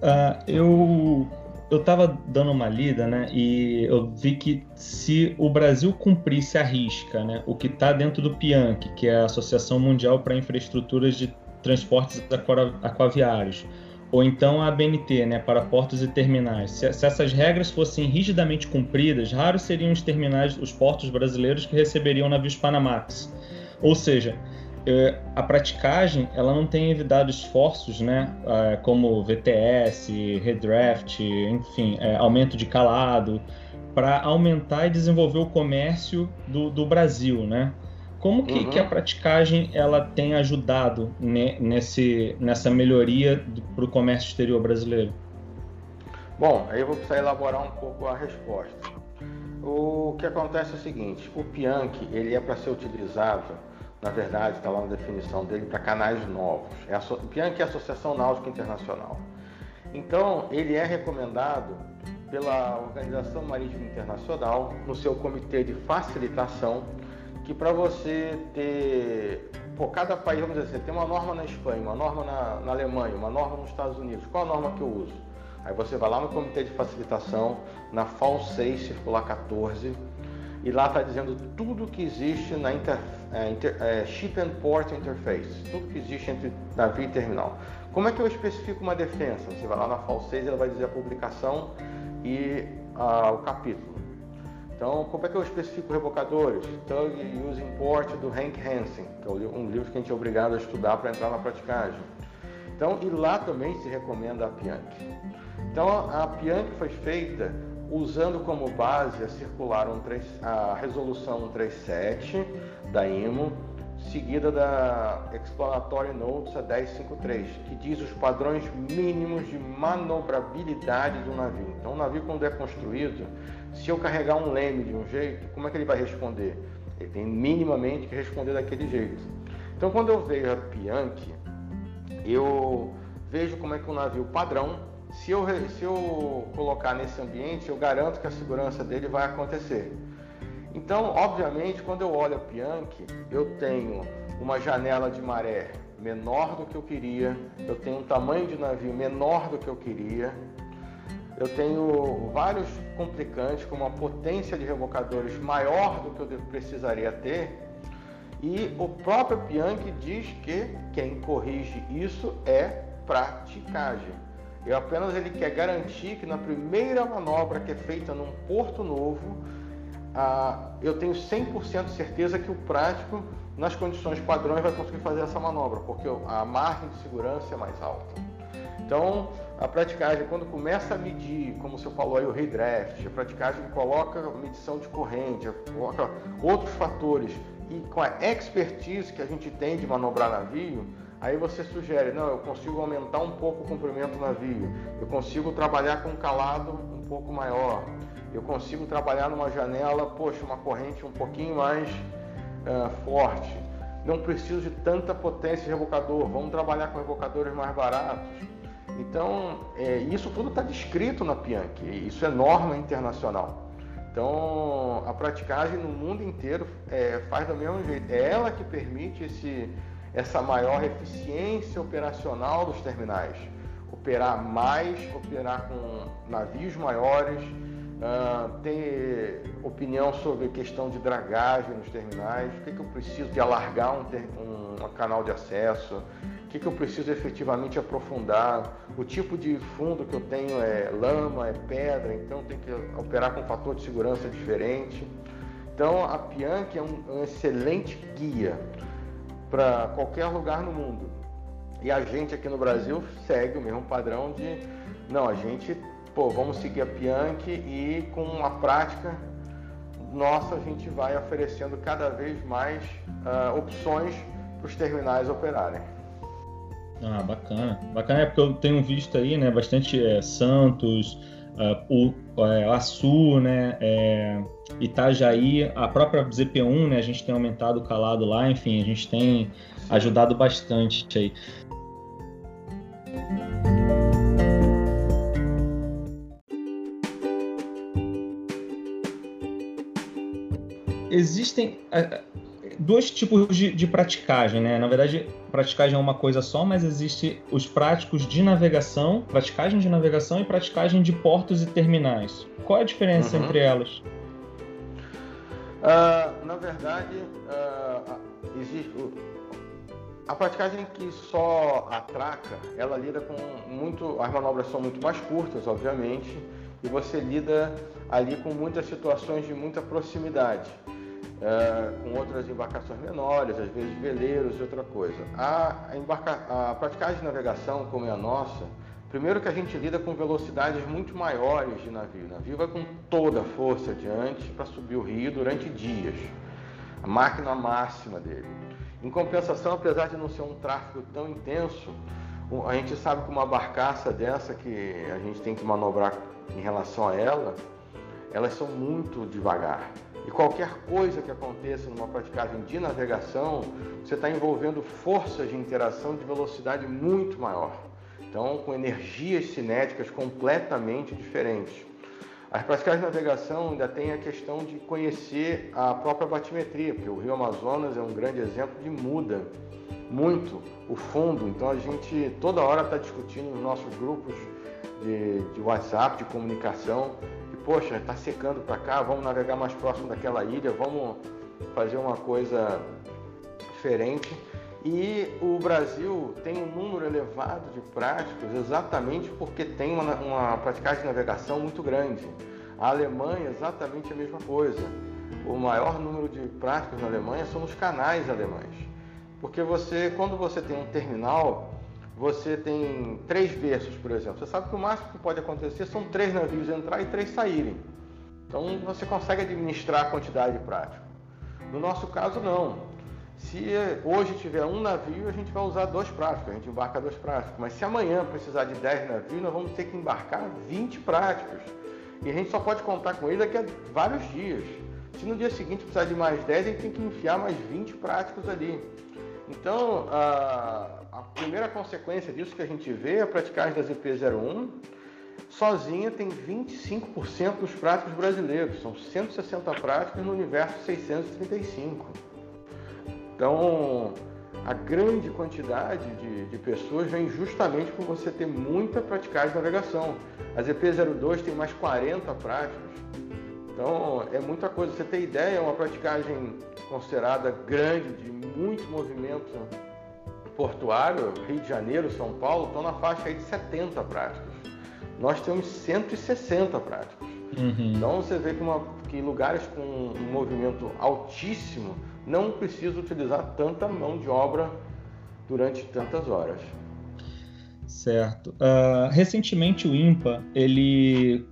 Uh, eu eu estava dando uma lida, né, e eu vi que se o Brasil cumprisse a risca, né, o que está dentro do PIANC, que é a Associação Mundial para Infraestruturas de Transportes Aquaviários, ou então a ABNT, né, para portos e terminais. Se, se, essas regras fossem rigidamente cumpridas, raros seriam os terminais, os portos brasileiros que receberiam navios Panamax. Ou seja, a praticagem ela não tem evitado esforços, né, é, como VTS, redraft, enfim, é, aumento de calado, para aumentar e desenvolver o comércio do, do Brasil, né? Como que, uhum. que, a praticagem ela tem ajudado nesse, nessa melhoria para o comércio exterior brasileiro? Bom, aí eu vou precisar elaborar um pouco a resposta. O que acontece é o seguinte, o Pianchi ele é para ser utilizado na verdade, está lá na definição dele, para canais novos. É PIANC é a Associação Náutica Internacional. Então, ele é recomendado pela Organização Marítima Internacional no seu comitê de facilitação, que para você ter, por cada país, vamos dizer, você tem uma norma na Espanha, uma norma na, na Alemanha, uma norma nos Estados Unidos, qual a norma que eu uso? Aí você vai lá no comitê de facilitação, na FAL 6, circular 14, e lá está dizendo tudo que existe na inter, é, inter, é, Ship and Port Interface, tudo que existe entre navio e terminal. Como é que eu especifico uma defesa? Você vai lá na FAL 6 ela vai dizer a publicação e o capítulo. Então, como é que eu especifico rebocadores? Tug Use Import do Hank Hansen, que é um livro que a gente é obrigado a estudar para entrar na praticagem. Então, e lá também se recomenda a Pianchi. Então, a Pianchi foi feita usando como base a circular 13, a resolução 137 da IMO, seguida da Explanatory Notes a 1053, que diz os padrões mínimos de manobrabilidade do navio. Então, o navio, quando é construído, se eu carregar um leme de um jeito, como é que ele vai responder? Ele tem minimamente que responder daquele jeito. Então, quando eu vejo a Pianchi, eu vejo como é que o navio padrão se eu, se eu colocar nesse ambiente, eu garanto que a segurança dele vai acontecer. Então, obviamente, quando eu olho a Pianchi, eu tenho uma janela de maré menor do que eu queria, eu tenho um tamanho de navio menor do que eu queria, eu tenho vários complicantes, como uma potência de rebocadores maior do que eu precisaria ter, e o próprio Pianchi diz que quem corrige isso é praticagem. Eu apenas ele quer garantir que na primeira manobra que é feita num porto novo, ah, eu tenho 100% de certeza que o prático, nas condições padrões, vai conseguir fazer essa manobra, porque a margem de segurança é mais alta. Então, a praticagem, quando começa a medir, como você falou aí, o redraft, a praticagem coloca medição de corrente, coloca outros fatores, e com a expertise que a gente tem de manobrar navio, Aí você sugere, não, eu consigo aumentar um pouco o comprimento do navio, eu consigo trabalhar com um calado um pouco maior, eu consigo trabalhar numa janela, poxa, uma corrente um pouquinho mais uh, forte. Não preciso de tanta potência de rebocador, vamos trabalhar com rebocadores mais baratos. Então, é, isso tudo está descrito na Pianchi, isso é norma internacional. Então, a praticagem no mundo inteiro é, faz do mesmo jeito. É ela que permite esse, essa maior eficiência operacional dos terminais. Operar mais, operar com navios maiores, uh, ter opinião sobre questão de dragagem nos terminais, o que, que eu preciso de alargar um, ter, um, um canal de acesso, o que, que eu preciso efetivamente aprofundar, o tipo de fundo que eu tenho é lama, é pedra, então tem que operar com um fator de segurança diferente. Então a Pianchi é um, um excelente guia para qualquer lugar no mundo. E a gente aqui no Brasil segue o mesmo padrão de não, a gente, pô, vamos seguir a Pianchi e com uma prática nossa a gente vai oferecendo cada vez mais uh, opções para os terminais operarem. Ah, bacana. Bacana é porque eu tenho visto aí, né, bastante é, Santos, uh, o é, Açu, né, é, Itajaí, a própria ZP1, né, a gente tem aumentado o calado lá, enfim, a gente tem ajudado bastante aí. Existem dois tipos de, de praticagem, né? Na verdade, praticagem é uma coisa só, mas existe os práticos de navegação, praticagem de navegação e praticagem de portos e terminais. Qual é a diferença uhum. entre elas? Uh, na verdade, uh, existe a praticagem que só atraca, ela lida com muito, as manobras são muito mais curtas, obviamente, e você lida ali com muitas situações de muita proximidade é, com outras embarcações menores, às vezes veleiros e outra coisa. A, a, a praticagem de navegação, como é a nossa, primeiro que a gente lida com velocidades muito maiores de navio. O navio vai com toda a força adiante para subir o rio durante dias. A máquina máxima dele. Em compensação, apesar de não ser um tráfego tão intenso, a gente sabe que uma barcaça dessa que a gente tem que manobrar em relação a ela, elas são muito devagar. E qualquer coisa que aconteça numa praticagem de navegação, você está envolvendo forças de interação de velocidade muito maior. Então, com energias cinéticas completamente diferentes. As praticagens de navegação ainda tem a questão de conhecer a própria batimetria, porque o Rio Amazonas é um grande exemplo de muda muito o fundo. Então, a gente toda hora está discutindo nos nossos grupos de, de WhatsApp, de comunicação, poxa, está secando para cá, vamos navegar mais próximo daquela ilha, vamos fazer uma coisa diferente. E o Brasil tem um número elevado de práticos exatamente porque tem uma, uma praticagem de navegação muito grande. A Alemanha, exatamente a mesma coisa. O maior número de práticos na Alemanha são nos canais alemães. Porque você, quando você tem um terminal, você tem três berços, por exemplo. Você sabe que o máximo que pode acontecer são três navios entrar e três saírem. Então você consegue administrar a quantidade de prático. No nosso caso, não. Se hoje tiver um navio, a gente vai usar dois práticos, a gente embarca dois práticos. Mas se amanhã precisar de 10 navios, nós vamos ter que embarcar 20 práticos. E a gente só pode contar com ele daqui a vários dias. Se no dia seguinte precisar de mais 10, a gente tem que enfiar mais 20 práticos ali. Então, a, a primeira consequência disso que a gente vê é a praticagem da ZP01 sozinha tem 25% dos práticos brasileiros, são 160 práticos no universo 635. Então, a grande quantidade de, de, pessoas vem justamente por você ter muita praticagem de navegação. A ZP02 tem mais 40 práticos. Então, é muita coisa. Você tem ideia, é uma praticagem considerada grande, de muito movimento portuário, Rio de Janeiro, São Paulo, estão na faixa aí de 70 práticos. Nós temos 160 práticos. Uhum. Então você vê que, uma, que lugares com um movimento altíssimo não precisam utilizar tanta mão de obra durante tantas horas. Certo. Uh, recentemente o IMPA ele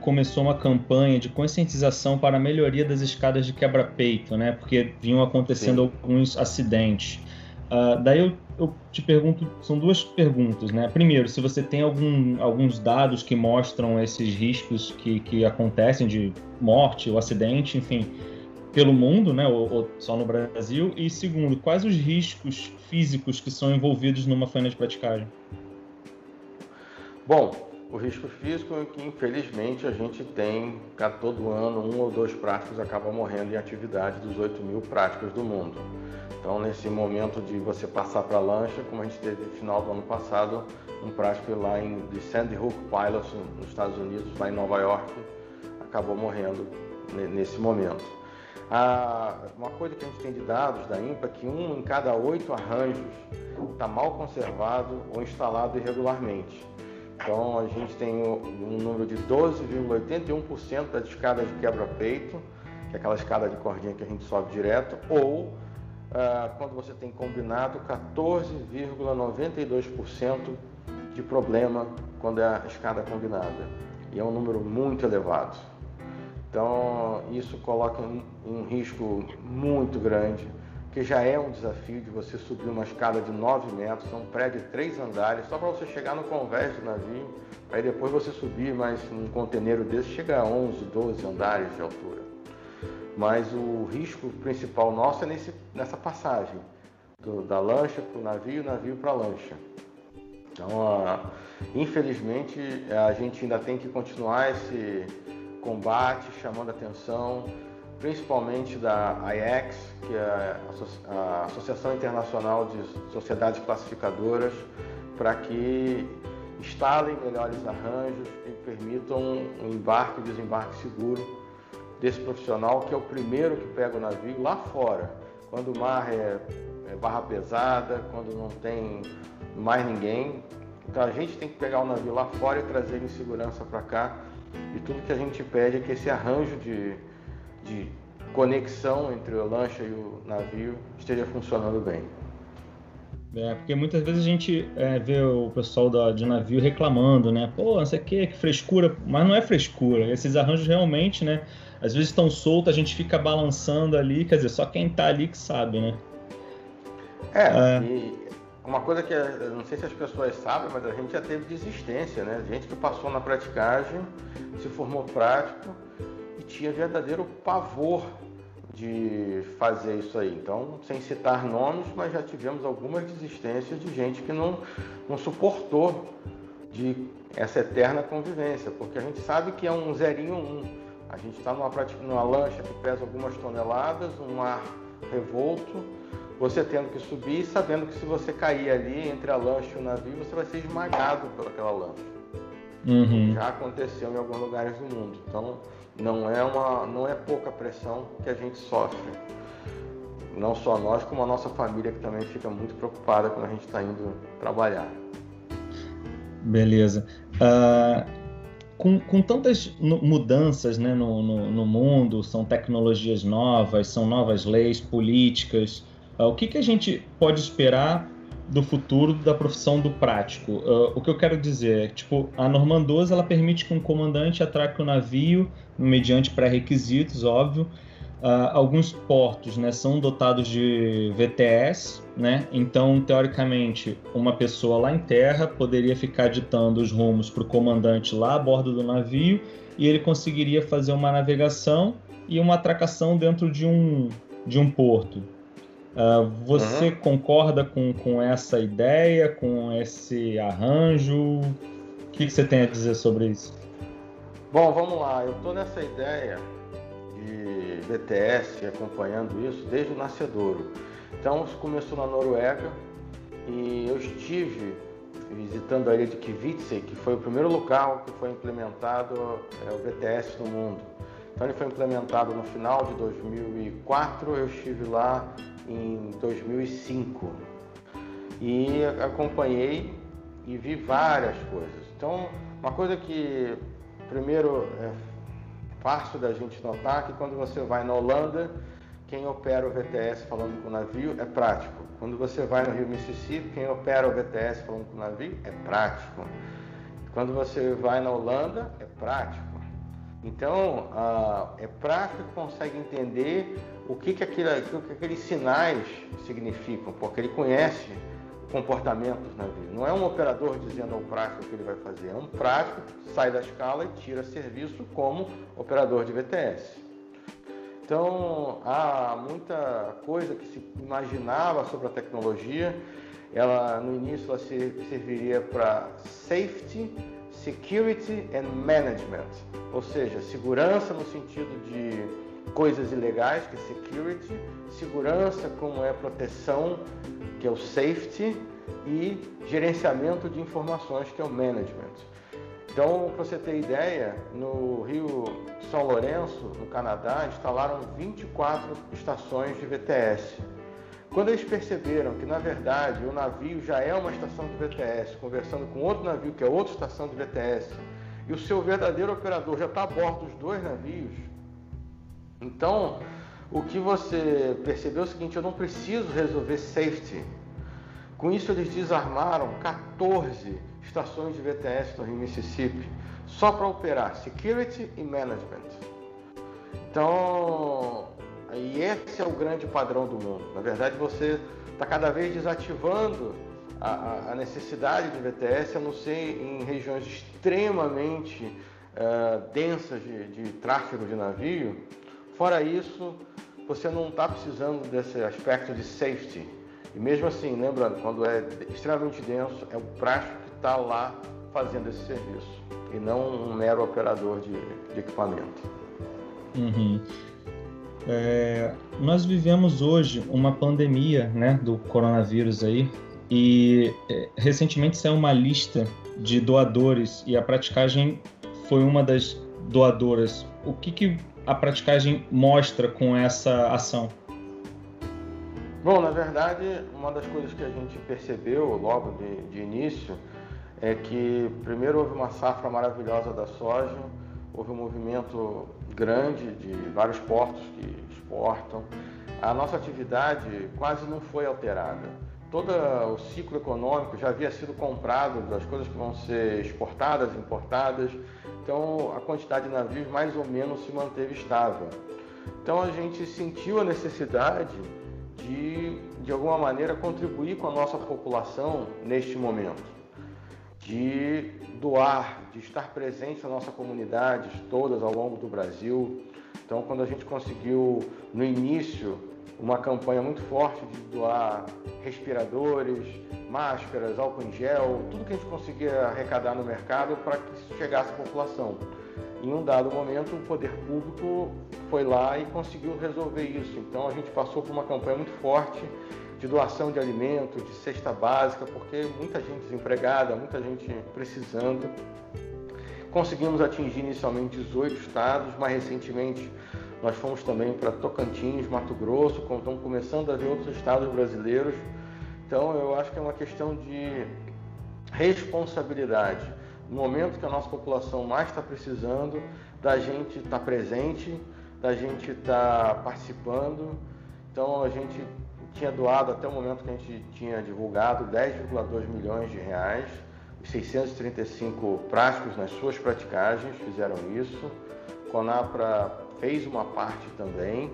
começou uma campanha de conscientização para a melhoria das escadas de quebra-peito, né? Porque vinham acontecendo Sim. alguns acidentes. Uh, daí eu, eu, te pergunto, são duas perguntas, né? Primeiro, se você tem algum, alguns dados que mostram esses riscos que, que acontecem de morte ou acidente, enfim, pelo mundo, né? Ou, ou só no Brasil. E segundo, quais os riscos físicos que são envolvidos numa faina de praticagem? Bom, o risco físico é que, infelizmente, a gente tem, a todo ano, um ou dois práticos acabam morrendo em atividade dos 8 mil práticos do mundo. Então, nesse momento de você passar para a lancha, como a gente teve no final do ano passado, um prático lá em, de Sandy Hook Pilots, nos Estados Unidos, lá em Nova York, acabou morrendo nesse momento. Ah, uma coisa que a gente tem de dados da IMPA é que um em cada oito arranjos está mal conservado ou instalado irregularmente. Então a gente tem um número de 12,81% das escadas de quebra-peito, que é aquela escada de cordinha que a gente sobe direto, ou ah, quando você tem combinado 14,92% de problema quando é a escada combinada. E é um número muito elevado. Então isso coloca um risco muito grande que já é um desafio de você subir uma escada de 9 metros, um prédio de 3 andares, só para você chegar no convés do navio, aí depois você subir mais um conteneiro desse, chega a 11, 12 andares de altura. Mas o risco principal nosso é nesse, nessa passagem, do, da lancha para o navio, navio para a lancha. Então, infelizmente, a gente ainda tem que continuar esse combate, chamando atenção, principalmente da IEX, que é a Associação Internacional de Sociedades Classificadoras, para que instalem melhores arranjos e permitam um embarque e desembarque seguro desse profissional, que é o primeiro que pega o navio lá fora, quando o mar é, é barra pesada, quando não tem mais ninguém. Então a gente tem que pegar o navio lá fora e trazer ele em segurança para cá. E tudo que a gente pede é que esse arranjo de, de conexão entre a lancha e o navio esteja funcionando bem. É, porque muitas vezes a gente é, vê o pessoal da, de navio reclamando, né? Pô, não sei o que, que frescura. Mas não é frescura. Esses arranjos realmente, né? Às vezes estão soltos, a gente fica balançando ali. Quer dizer, só quem tá ali que sabe, né? É, é. e uma coisa que eu não sei se as pessoas sabem, mas a gente já teve desistência, né? Gente que passou na praticagem, se formou prático tinha verdadeiro pavor de fazer isso aí. Então, sem citar nomes, mas já tivemos algumas desistências de gente que não, não suportou de essa eterna convivência, porque a gente sabe que é um zerinho um. A gente está numa, numa lancha que pesa algumas toneladas, um ar revolto, você tendo que subir, sabendo que se você cair ali entre a lancha e o navio, você vai ser esmagado pelaquela lancha. Uhum. Já aconteceu em alguns lugares do mundo. Então, não é, uma, não é pouca pressão que a gente sofre. Não só nós, como a nossa família, que também fica muito preocupada quando a gente está indo trabalhar. Beleza. Uh, com, com, tantas mudanças né, no, no, no, mundo, são tecnologias novas, são novas leis, políticas, uh, o que, que a gente pode esperar do futuro da profissão do prático. Uh, o que eu quero dizer é, tipo, a Norman 12 ela permite que um comandante atraque o navio mediante pré-requisitos, óbvio. Uh, alguns portos né, são dotados de VTS, né? então, teoricamente, uma pessoa lá em terra poderia ficar ditando os rumos para o comandante lá a bordo do navio e ele conseguiria fazer uma navegação e uma atracação dentro de um, de um porto. Uh, você uhum. concorda com, com essa ideia, com esse arranjo? O que, que você tem a dizer sobre isso? Bom, vamos lá. Eu estou nessa ideia de BTS acompanhando isso desde o nascedouro. Então, isso começou na Noruega e eu estive visitando a ilha de Kvitsøy, que foi o primeiro local que foi implementado é, o BTS no mundo. Então, ele foi implementado no final de 2004. Eu estive lá em 2005 e acompanhei e vi várias coisas. Então, uma coisa que primeiro é fácil da gente notar que quando você vai na Holanda, quem opera o VTS falando com o navio é prático. Quando você vai no Rio Mississippi, quem opera o VTS falando com o navio é prático. Quando você vai na Holanda, é prático. Então, é prático que consegue entender o que, que, o que aqueles sinais significam, porque ele conhece o comportamento dos navios. Não é um operador dizendo ao prático o que ele vai fazer, é um prático que sai da escala e tira serviço como operador de VTS. Então, há muita coisa que se imaginava sobre a tecnologia. Ela, no início, ela serviria para safety, security and management, ou seja, segurança no sentido de coisas ilegais, que é security, segurança como é proteção, que é o safety, e gerenciamento de informações, que é o management. Então, para você ter ideia, no Rio São Lourenço, no Canadá, instalaram 24 estações de VTS quando eles perceberam que, na verdade, o navio já é uma estação de VTS, conversando com outro navio que é outra estação de VTS, e o seu verdadeiro operador já está a bordo dos dois navios, então o que você percebeu é o seguinte: eu não preciso resolver safety. Com isso, eles desarmaram 14 estações de VTS no Rio Mississippi, só para operar security e management. Então, e esse é o grande padrão do mundo. Na verdade, você está cada vez desativando a, a, necessidade de VTS, a não ser em regiões extremamente uh, densas de, de tráfego de navio. Fora isso, você não está precisando desse aspecto de safety. E mesmo assim, lembrando, quando é extremamente denso, é o prático que está lá fazendo esse serviço e não um mero operador de, de equipamento. Uhum. É, nós vivemos hoje uma pandemia né, do coronavírus aí e é, recentemente saiu uma lista de doadores e a praticagem foi uma das doadoras. O que, que a praticagem mostra com essa ação? Bom, na verdade, uma das coisas que a gente percebeu logo de, de início é que primeiro houve uma safra maravilhosa da soja, houve um movimento grande de vários portos que exportam. A nossa atividade quase não foi alterada. Todo o ciclo econômico já havia sido comprado das coisas que vão ser exportadas, importadas. Então a quantidade de navios mais ou menos se manteve estável. Então a gente sentiu a necessidade de, de alguma maneira, contribuir com a nossa população neste momento, de doar, de estar presente nas nossas comunidades todas ao longo do Brasil. Então, quando a gente conseguiu no início uma campanha muito forte de doar respiradores, máscaras, álcool em gel, tudo que a gente conseguia arrecadar no mercado para que chegasse à população. Em um dado momento, o poder público foi lá e conseguiu resolver isso. Então, a gente passou por uma campanha muito forte de doação de alimentos, de cesta básica, porque muita gente desempregada, muita gente precisando. Conseguimos atingir inicialmente 18 estados, mais recentemente nós fomos também para Tocantins, Mato Grosso, estamos começando a ver outros estados brasileiros. Então eu acho que é uma questão de responsabilidade. No momento que a nossa população mais está precisando, da gente estar tá presente, da gente estar tá participando. Então a gente tinha doado até o momento que a gente tinha divulgado 10,2 milhões de reais. Os 635 práticos nas suas praticagens fizeram isso. Conapra fez uma parte também,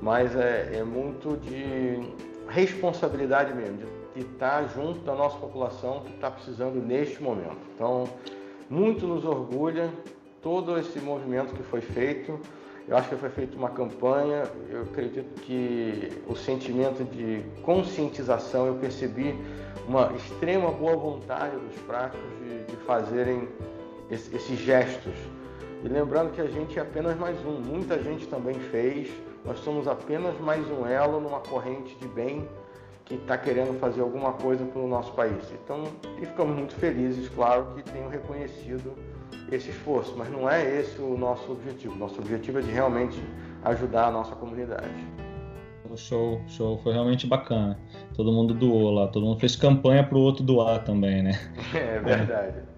mas é, é muito de responsabilidade mesmo, de estar junto da nossa população que está precisando neste momento. Então, muito nos orgulha todo esse movimento que foi feito. Eu acho que foi feita uma campanha, eu acredito que o sentimento de conscientização, eu percebi uma extrema boa vontade dos práticos de, de fazerem esse, esses gestos. E lembrando que a gente é apenas mais um, muita gente também fez, nós somos apenas mais um elo numa corrente de bem que está querendo fazer alguma coisa pelo nosso país. Então, e ficamos muito felizes, claro, que tenham reconhecido esse esforço, mas não é esse o nosso objetivo. Nosso objetivo é de realmente ajudar a nossa comunidade. Show, show, foi realmente bacana. Todo mundo doou lá, todo mundo fez campanha para o outro doar também, né? É verdade. É,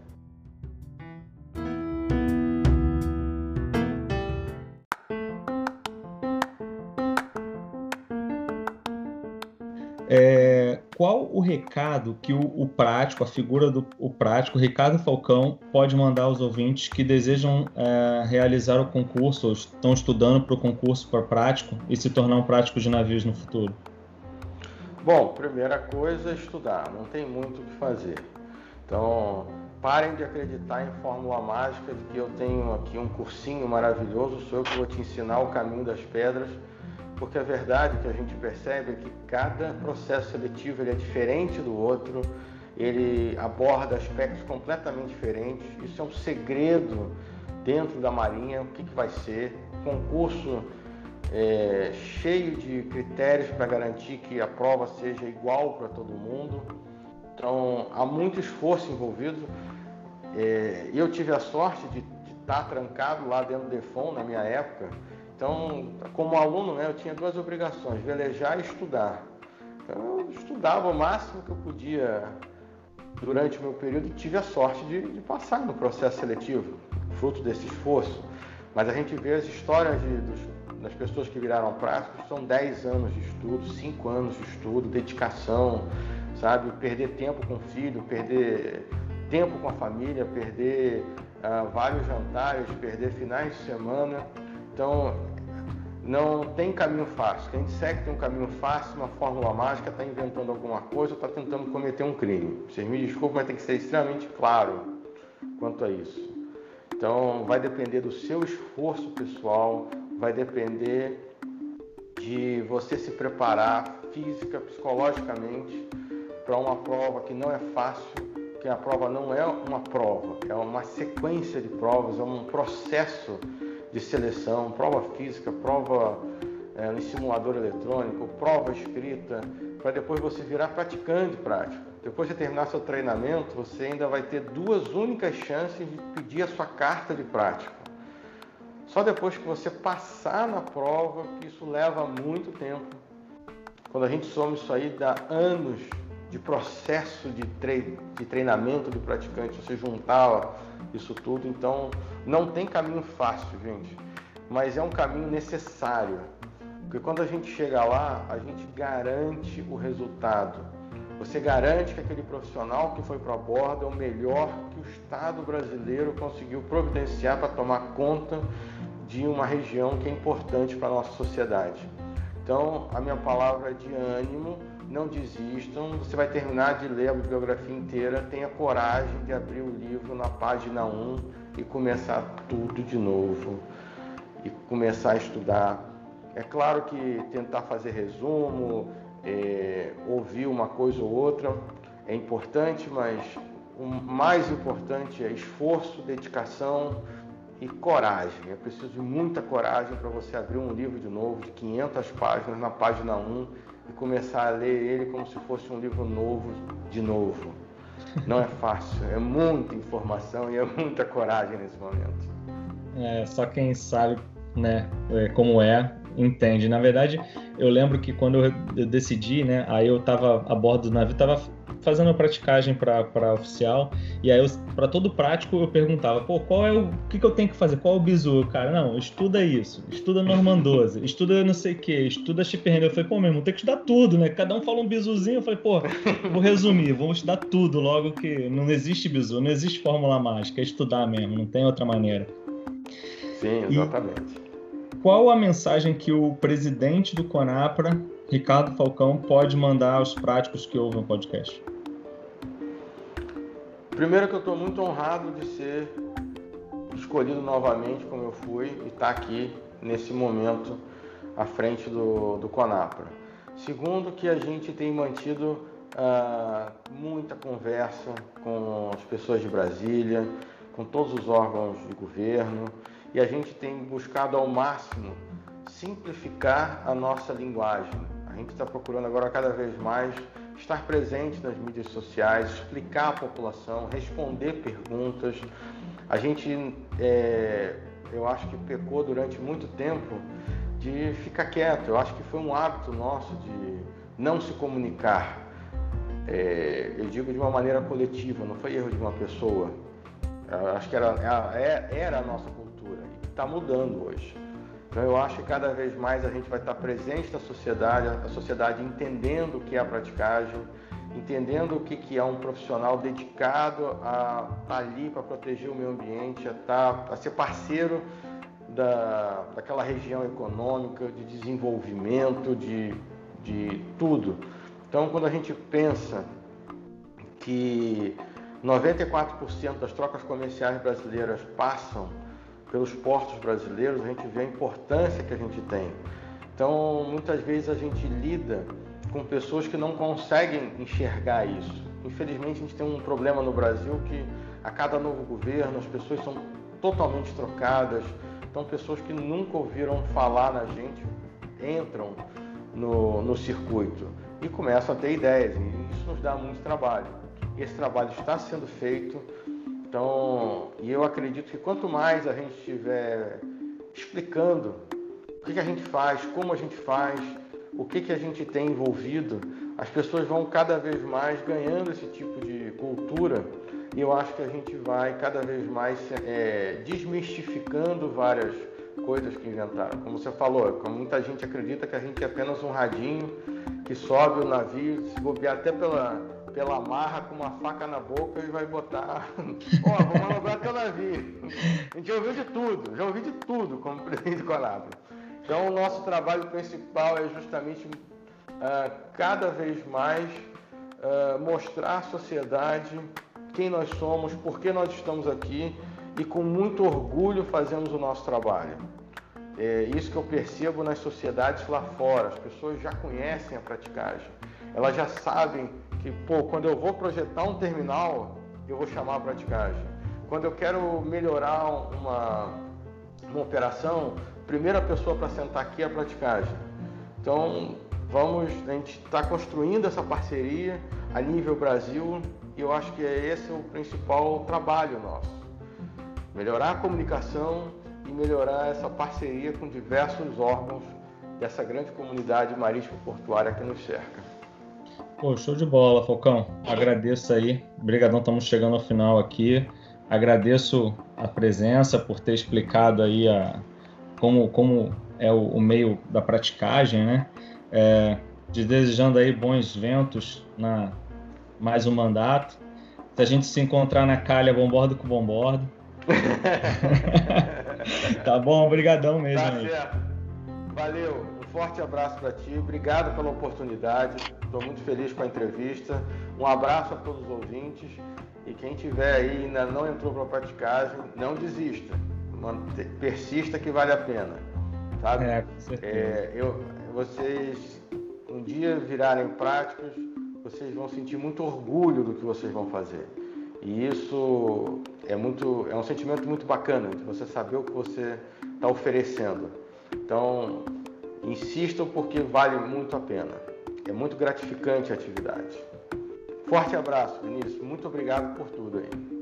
o recado que o, o, prático, a figura do prático, Ricardo Falcão, pode mandar aos ouvintes que desejam é, realizar o concurso ou estão estudando para o concurso para prático e se tornar um prático de navios no futuro? Bom, primeira coisa é estudar, não tem muito o que fazer. Então, parem de acreditar em fórmula mágica de que eu tenho aqui um cursinho maravilhoso, sou eu que vou te ensinar o caminho das pedras porque a verdade que a gente percebe é que cada processo seletivo ele é diferente do outro, ele aborda aspectos completamente diferentes. Isso é um segredo dentro da Marinha, o que, que vai ser. Concurso é, cheio de critérios para garantir que a prova seja igual para todo mundo. Então, há muito esforço envolvido. É, eu tive a sorte de, estar trancado lá dentro do DEFON na minha época então, como aluno, né, eu tinha duas obrigações: velejar e estudar. Então, eu estudava o máximo que eu podia durante o meu período e tive a sorte de, de passar no processo seletivo, fruto desse esforço. Mas a gente vê as histórias de, dos, das pessoas que viraram práticos, são 10 anos de estudo, 5 anos de estudo, dedicação, sabe? Perder tempo com o filho, perder tempo com a família, perder uh, vários jantares, perder finais de semana. Então, não tem caminho fácil. Quem disser que tem um caminho fácil, uma fórmula mágica, está inventando alguma coisa ou está tentando cometer um crime. Vocês me desculpem, mas tem que ser extremamente claro quanto a isso. Então, vai depender do seu esforço pessoal, vai depender de você se preparar física, psicologicamente para uma prova que não é fácil, que a prova não é uma prova, é uma sequência de provas, é um processo de seleção, prova física, prova é, em simulador eletrônico, prova escrita, para depois você virar praticante prático. Depois de terminar seu treinamento, você ainda vai ter duas únicas chances de pedir a sua carta de prática. Só depois que você passar na prova, que isso leva muito tempo. Quando a gente soma isso aí, dá anos de processo de, tre de treinamento do praticante, você juntar isso tudo. Então, não tem caminho fácil, gente, mas é um caminho necessário. Porque quando a gente chega lá, a gente garante o resultado. Você garante que aquele profissional que foi para a borda é o melhor que o Estado brasileiro conseguiu providenciar para tomar conta de uma região que é importante para a nossa sociedade. Então, a minha palavra é de ânimo, não desistam. Você vai terminar de ler a bibliografia inteira, tenha coragem de abrir o livro na página 1 e começar tudo de novo e começar a estudar. É claro que tentar fazer resumo, é, ouvir uma coisa ou outra é importante, mas o mais importante é esforço, dedicação e coragem. É preciso muita coragem para você abrir um livro de novo, de 500 páginas, na página 1 e começar a ler ele como se fosse um livro novo de novo. Não é fácil, é muita informação e é muita coragem nesse momento. É, só quem sabe né, é, como é, entende. Na verdade, eu lembro que quando eu decidi, né, aí eu estava a bordo do navio, estava fazendo a praticagem para oficial, e aí para todo prático eu perguntava, pô, qual é o, o que, que eu tenho que fazer? Qual é o bizu? Cara, não, estuda isso, estuda Norman 12, estuda não sei o que, estuda chip handle. Eu falei, pô, meu irmão, tem que estudar tudo, né? Cada um fala um bizuzinho, eu falei, pô, vou resumir, vamos estudar tudo logo que não existe bizu, não existe fórmula mágica, é estudar mesmo, não tem outra maneira. Sim, exatamente. E qual a mensagem que o presidente do Conapra, Ricardo Falcão, pode mandar aos práticos que ouvem o podcast? Primeiro que eu estou muito honrado de ser escolhido novamente, como eu fui, e estar tá aqui nesse momento à frente do, do Conapra. Segundo que a gente tem mantido uh, muita conversa com as pessoas de Brasília, com todos os órgãos de governo, e a gente tem buscado ao máximo simplificar a nossa linguagem. A gente está procurando agora cada vez mais estar presente nas mídias sociais, explicar à população, responder perguntas. A gente, é, eu acho que pecou durante muito tempo de ficar quieto. Eu acho que foi um hábito nosso de não se comunicar. É, eu digo de uma maneira coletiva, não foi erro de uma pessoa. Eu acho que era, era, era a nossa cultura e está mudando hoje. Então eu acho que cada vez mais a gente vai estar presente na sociedade, a sociedade entendendo o que é a praticagem, entendendo o que é um profissional dedicado a estar ali para proteger o meio ambiente, a, estar, a ser parceiro da, daquela região econômica, de desenvolvimento, de, de tudo. Então quando a gente pensa que 94% das trocas comerciais brasileiras passam pelos portos brasileiros, a gente vê a importância que a gente tem. Então, muitas vezes a gente lida com pessoas que não conseguem enxergar isso. Infelizmente, a gente tem um problema no Brasil que a cada novo governo as pessoas são totalmente trocadas. Então, pessoas que nunca ouviram falar na gente entram no, no circuito e começam a ter ideias. E isso nos dá muito trabalho. Esse trabalho está sendo feito então, e eu acredito que quanto mais a gente estiver explicando o que, que a gente faz, como a gente faz, o que, que a gente tem envolvido, as pessoas vão cada vez mais ganhando esse tipo de cultura e eu acho que a gente vai cada vez mais é, desmistificando várias coisas que inventaram. Como você falou, como muita gente acredita que a gente é apenas um radinho que sobe o navio, se bobear até pela pela marra com uma faca na boca e vai botar. Ó, oh, vou manobrar teu navio. A gente já ouviu de tudo, já ouviu de tudo como presidente do Conab. Então, o nosso trabalho principal é justamente uh, cada vez mais uh, mostrar à sociedade quem nós somos, por que nós estamos aqui e com muito orgulho fazemos o nosso trabalho. É isso que eu percebo nas sociedades lá fora. As pessoas já conhecem a praticagem, elas já sabem que, pô, quando eu vou projetar um terminal, eu vou chamar a praticagem. Quando eu quero melhorar uma, uma operação, primeira pessoa para sentar aqui é a praticagem. Então, vamos, a gente está construindo essa parceria a nível Brasil e eu acho que é esse o principal trabalho nosso. Melhorar a comunicação e melhorar essa parceria com diversos órgãos dessa grande comunidade marítima portuária que nos cerca. Pô, show de bola, Falcão. Agradeço aí. Obrigadão, estamos chegando ao final aqui. Agradeço a presença por ter explicado aí a, como, como é o, o meio da praticagem, né? É, desejando aí bons ventos na mais um mandato. Se a gente se encontrar na calha, bombordo com bombordo. tá bom, obrigadão mesmo. Tá certo. Valeu, forte abraço para ti, obrigado pela oportunidade, estou muito feliz com a entrevista. Um abraço a todos os ouvintes e quem tiver aí ainda não entrou para a praticagem, não desista, persista que vale a pena, sabe? É, com certeza. É, eu, vocês um dia virarem práticos, vocês vão sentir muito orgulho do que vocês vão fazer. E isso é muito, é um sentimento muito bacana de você saber o que você está oferecendo. Então, insistam porque vale muito a pena. É muito gratificante a atividade. Forte abraço, Vinícius. Muito obrigado por tudo aí.